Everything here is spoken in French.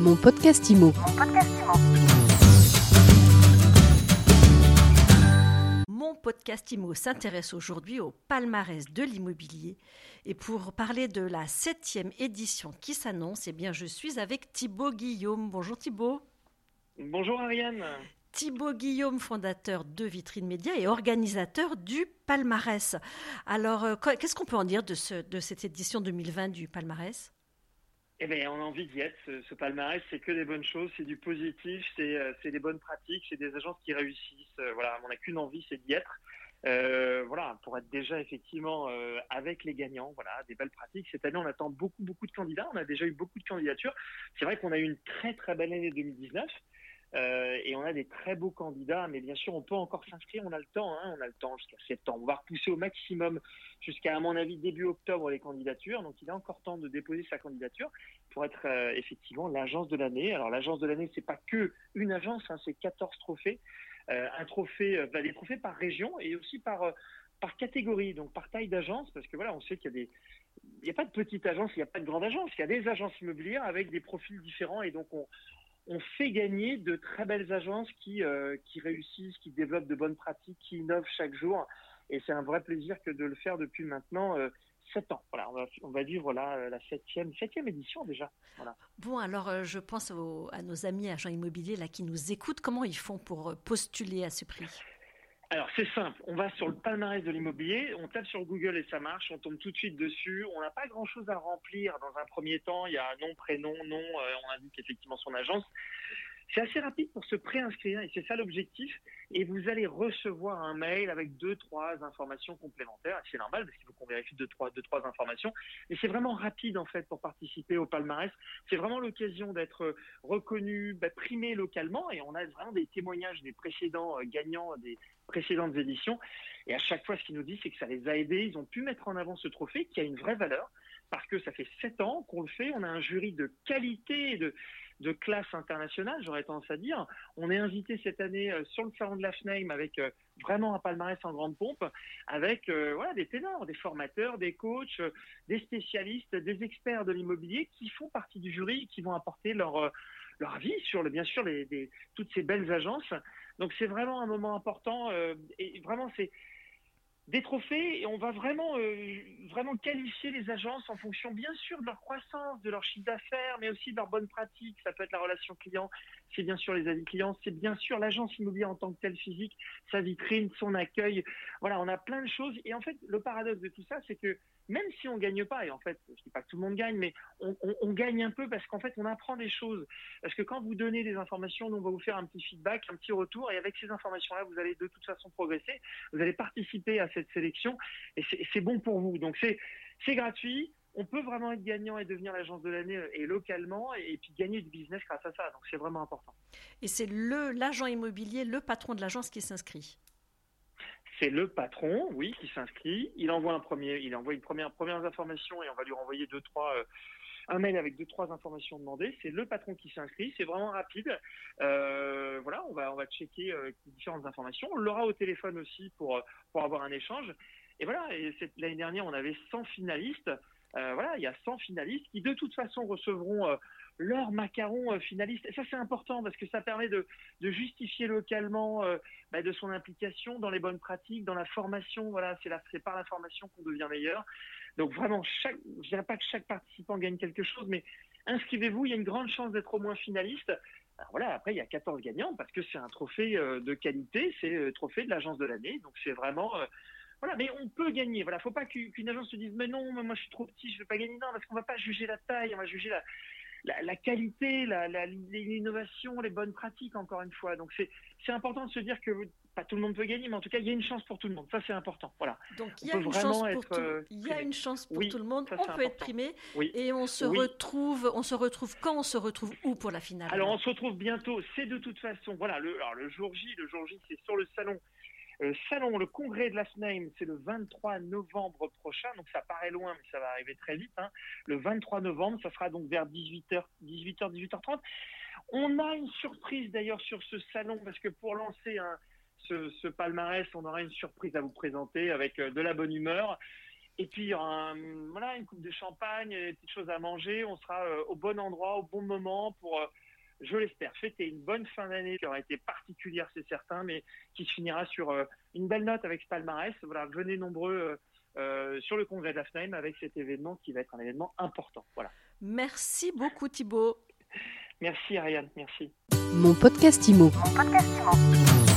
Mon podcast IMO. Mon podcast IMO s'intéresse aujourd'hui au palmarès de l'immobilier. Et pour parler de la septième édition qui s'annonce, eh bien, je suis avec Thibaut Guillaume. Bonjour Thibaut. Bonjour Ariane. Thibaut Guillaume, fondateur de Vitrine Média et organisateur du palmarès. Alors, euh, qu'est-ce qu'on peut en dire de, ce, de cette édition 2020 du palmarès? Eh bien, on a envie d'y être. Ce, palmarès, c'est que des bonnes choses, c'est du positif, c'est euh, des bonnes pratiques, c'est des agences qui réussissent. Euh, voilà, on n'a qu'une envie, c'est d'y être. voilà, pour être déjà effectivement avec les gagnants, voilà, des belles pratiques. Cette année, on attend beaucoup, beaucoup de candidats. On a déjà eu beaucoup de candidatures. C'est vrai qu'on a eu une très, très belle année 2019. Euh, et on a des très beaux candidats, mais bien sûr, on peut encore s'inscrire, on a le temps, hein, on a le temps jusqu'à septembre. On va repousser au maximum jusqu'à, à mon avis, début octobre les candidatures. Donc, il est encore temps de déposer sa candidature pour être euh, effectivement l'agence de l'année. Alors, l'agence de l'année, c'est pas que une agence, hein, c'est 14 trophées. Euh, un trophée, bah, des trophées par région et aussi par par catégorie, donc par taille d'agence, parce que voilà, on sait qu'il y a des, il n'y a pas de petite agence, il n'y a pas de grande agence, il y a des agences immobilières avec des profils différents et donc on, on fait gagner de très belles agences qui, euh, qui réussissent, qui développent de bonnes pratiques, qui innovent chaque jour. Et c'est un vrai plaisir que de le faire depuis maintenant euh, sept ans. Voilà, on va, vivre là, la septième, septième édition déjà. Bon, alors euh, je pense à nos amis agents immobiliers là qui nous écoutent. Comment ils font pour postuler à ce prix? Alors c'est simple, on va sur le palmarès de l'immobilier, on tape sur Google et ça marche, on tombe tout de suite dessus, on n'a pas grand-chose à remplir dans un premier temps, il y a nom, prénom, nom, euh, on indique effectivement son agence. C'est assez rapide pour se préinscrire et c'est ça l'objectif. Et vous allez recevoir un mail avec deux, trois informations complémentaires. C'est normal parce qu'il faut qu'on vérifie deux, trois, deux, trois informations. Et c'est vraiment rapide en fait pour participer au palmarès. C'est vraiment l'occasion d'être reconnu, bah, primé localement. Et on a vraiment des témoignages des précédents euh, gagnants des précédentes éditions. Et à chaque fois, ce qu'ils nous disent, c'est que ça les a aidés. Ils ont pu mettre en avant ce trophée qui a une vraie valeur parce que ça fait sept ans qu'on le fait. On a un jury de qualité, de de classe internationale, j'aurais tendance à dire. On est invité cette année euh, sur le salon de la FNAIM avec euh, vraiment un palmarès en grande pompe, avec euh, voilà, des ténors, des formateurs, des coachs, des spécialistes, des experts de l'immobilier qui font partie du jury, qui vont apporter leur, leur avis sur, bien sûr, toutes ces belles agences. Donc c'est vraiment un moment important et vraiment c'est des trophées et on va vraiment, euh, vraiment qualifier les agences en fonction bien sûr de leur croissance, de leur chiffre d'affaires, mais aussi de leurs bonnes pratiques. Ça peut être la relation client, c'est bien sûr les avis clients, c'est bien sûr l'agence immobilière en tant que telle physique, sa vitrine, son accueil. Voilà, on a plein de choses. Et en fait, le paradoxe de tout ça, c'est que même si on gagne pas, et en fait, je dis pas que tout le monde gagne, mais on, gagne un peu parce qu'en fait, on apprend des choses. Parce que quand vous donnez des informations, on va vous faire un petit feedback, un petit retour, et avec ces informations-là, vous allez de toute façon progresser. Vous allez participer à cette sélection, et c'est bon pour vous. Donc c'est gratuit. On peut vraiment être gagnant et devenir l'agence de l'année euh, et localement et puis gagner du business grâce à ça. Donc c'est vraiment important. Et c'est le l'agent immobilier, le patron de l'agence qui s'inscrit c'est le patron, oui, qui s'inscrit. Il envoie un premier, il envoie une première premières informations et on va lui renvoyer deux trois euh, un mail avec deux trois informations demandées. C'est le patron qui s'inscrit. C'est vraiment rapide. Euh, voilà, on va va checker euh, différentes informations. On l'aura au téléphone aussi pour pour avoir un échange. Et voilà. Et l'année dernière, on avait 100 finalistes. voilà, il y a 100 finalistes qui de toute façon recevront leur macaron euh, finaliste. Et ça, c'est important parce que ça permet de, justifier localement euh, bah, de son implication dans les bonnes pratiques, dans la formation. Voilà, c'est par la formation qu'on devient meilleur. Donc vraiment, chaque, je dirais pas que chaque participant gagne quelque chose, mais inscrivez-vous. Il y a une grande chance d'être au moins finaliste. Alors voilà, après, il y a 14 gagnants parce que c'est un trophée euh, de qualité, c'est le trophée de l'agence de l'année. Donc c'est vraiment. voilà, mais on peut gagner. Voilà, faut pas qu'une agence se dise mais non, moi je suis trop petit, je vais pas gagner. Non, parce qu'on va pas juger la taille, on va juger la, la, qualité, l'innovation, les bonnes pratiques, encore une fois. Donc c'est important de se dire que pas tout le monde peut gagner, mais en tout cas, il y a une chance pour tout le monde. Ça, c'est important. Voilà. Donc, il y a, une chance, pour tout, euh, il y a une chance pour tout le monde. on peut être primé. Et on se, retrouve, on se retrouve quand On se retrouve où pour la finale? Alors, on se retrouve bientôt. C'est de toute façon, voilà, le, alors, le jour J, le jour J, c'est sur le salon le salon, le congrès de la FNAIM, c'est le 23 novembre prochain, donc ça paraît loin, mais ça va arriver très vite. Hein. Le 23 novembre, ça sera donc vers 18h, 18h, 18h30. On a une surprise d'ailleurs sur ce salon, parce que pour lancer ce, palmarès, on aura une surprise à vous présenter avec euh, de la bonne humeur. Et puis, il y aura voilà, une coupe de champagne, des petites choses à manger. On sera au bon endroit, au bon moment pour je l'espère, fêter une bonne fin d'année qui aura été particulière, c'est certain, mais qui se finira sur une belle note avec ce palmarès. Voilà, venez nombreux euh, sur le congrès d'Afnaim avec cet événement qui va être un événement important. Voilà. Merci beaucoup Thibaut. Merci Ariane, merci. Mon podcast Imo. Mon podcast